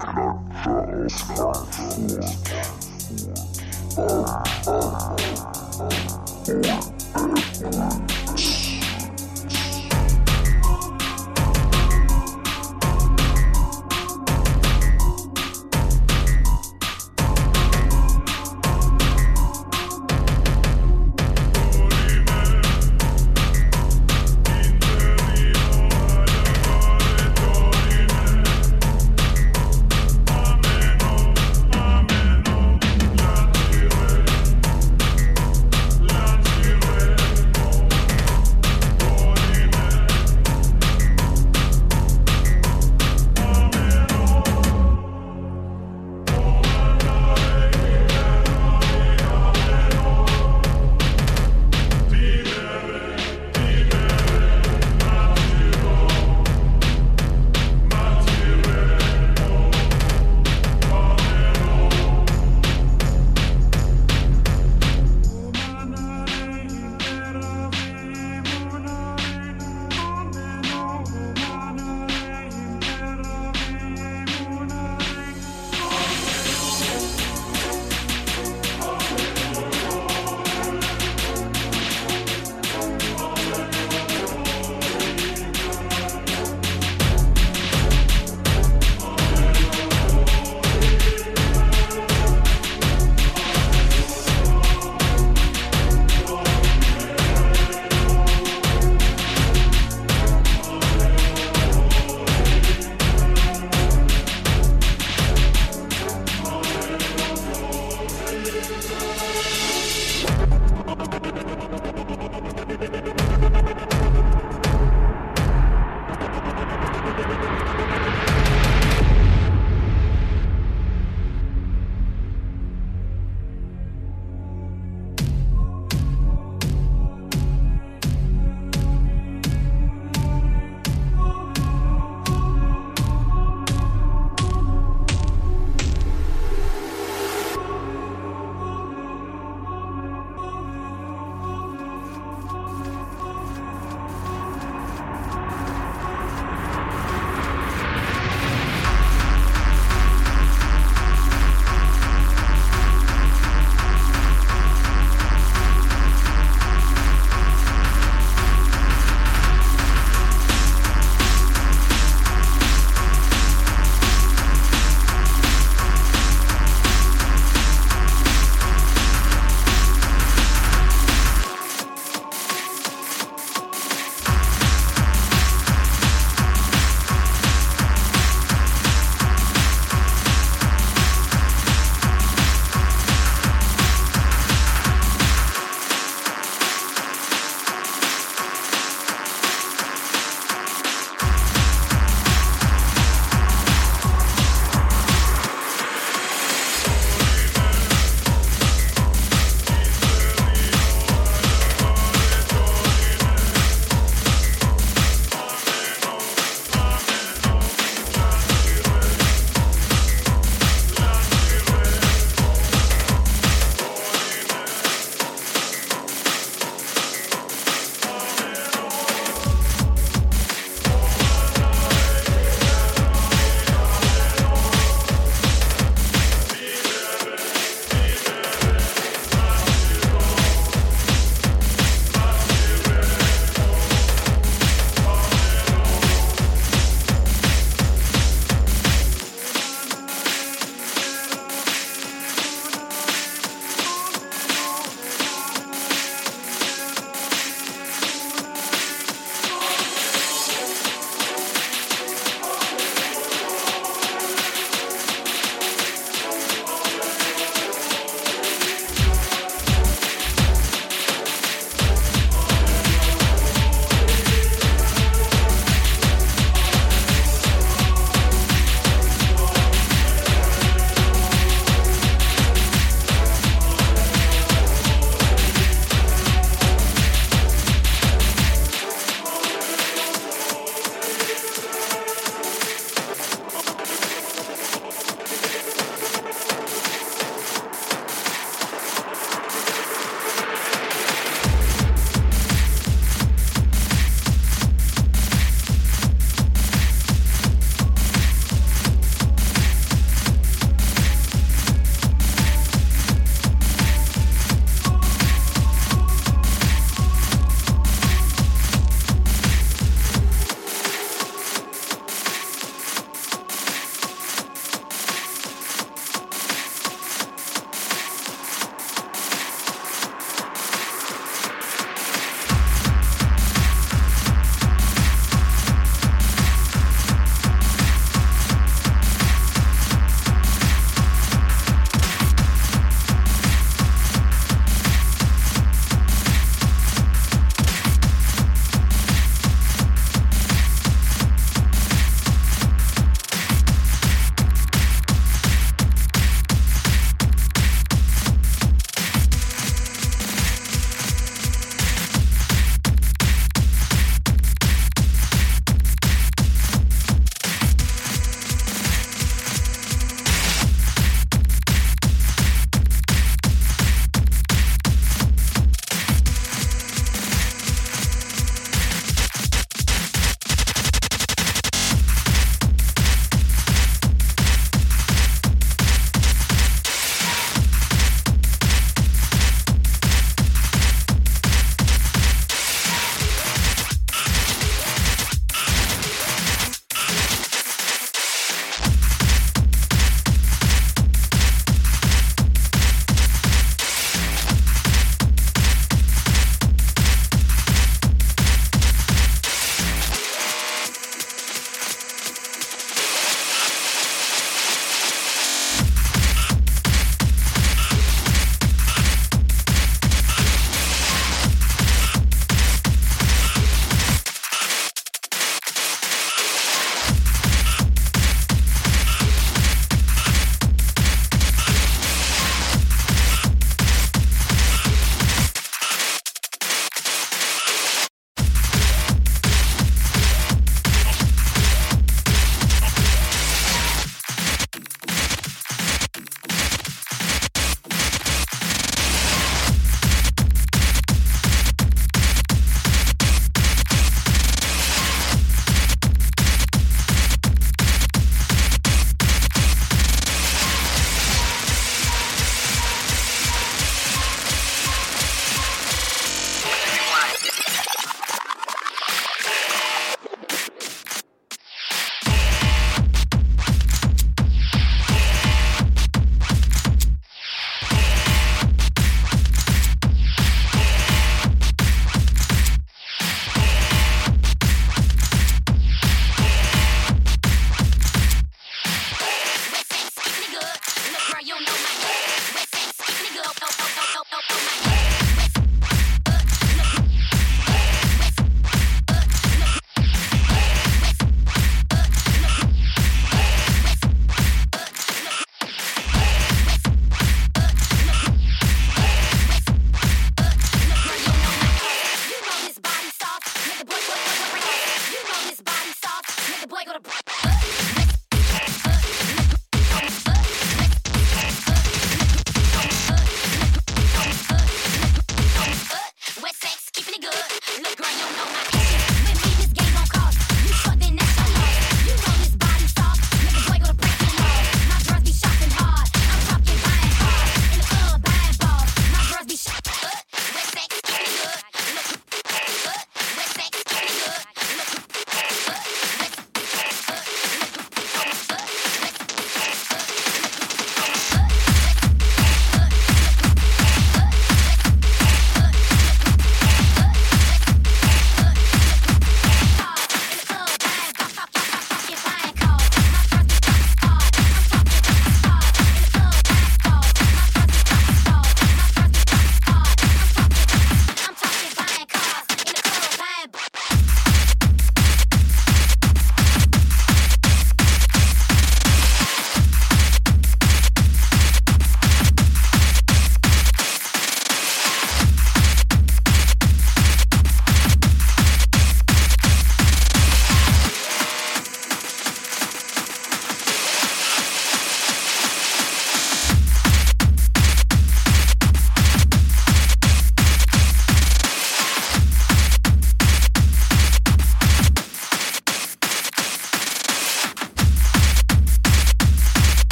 Thank you.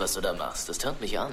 Was du da machst. Das tönt mich an.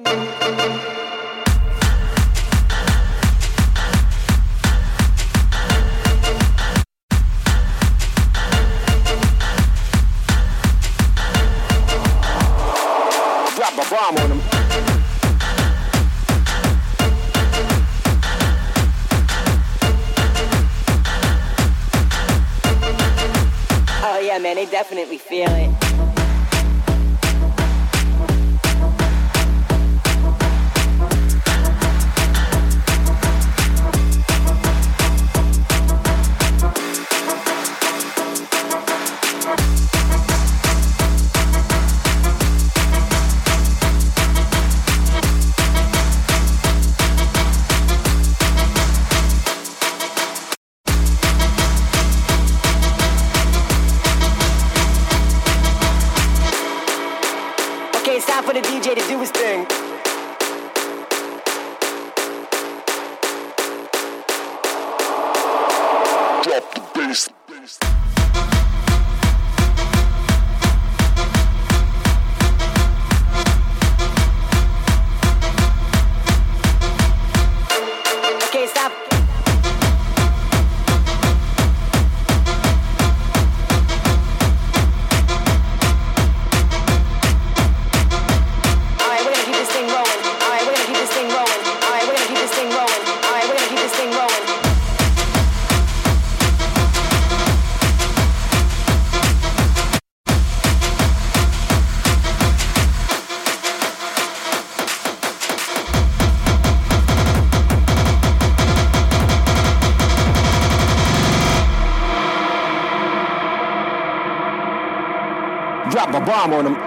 bomb on him.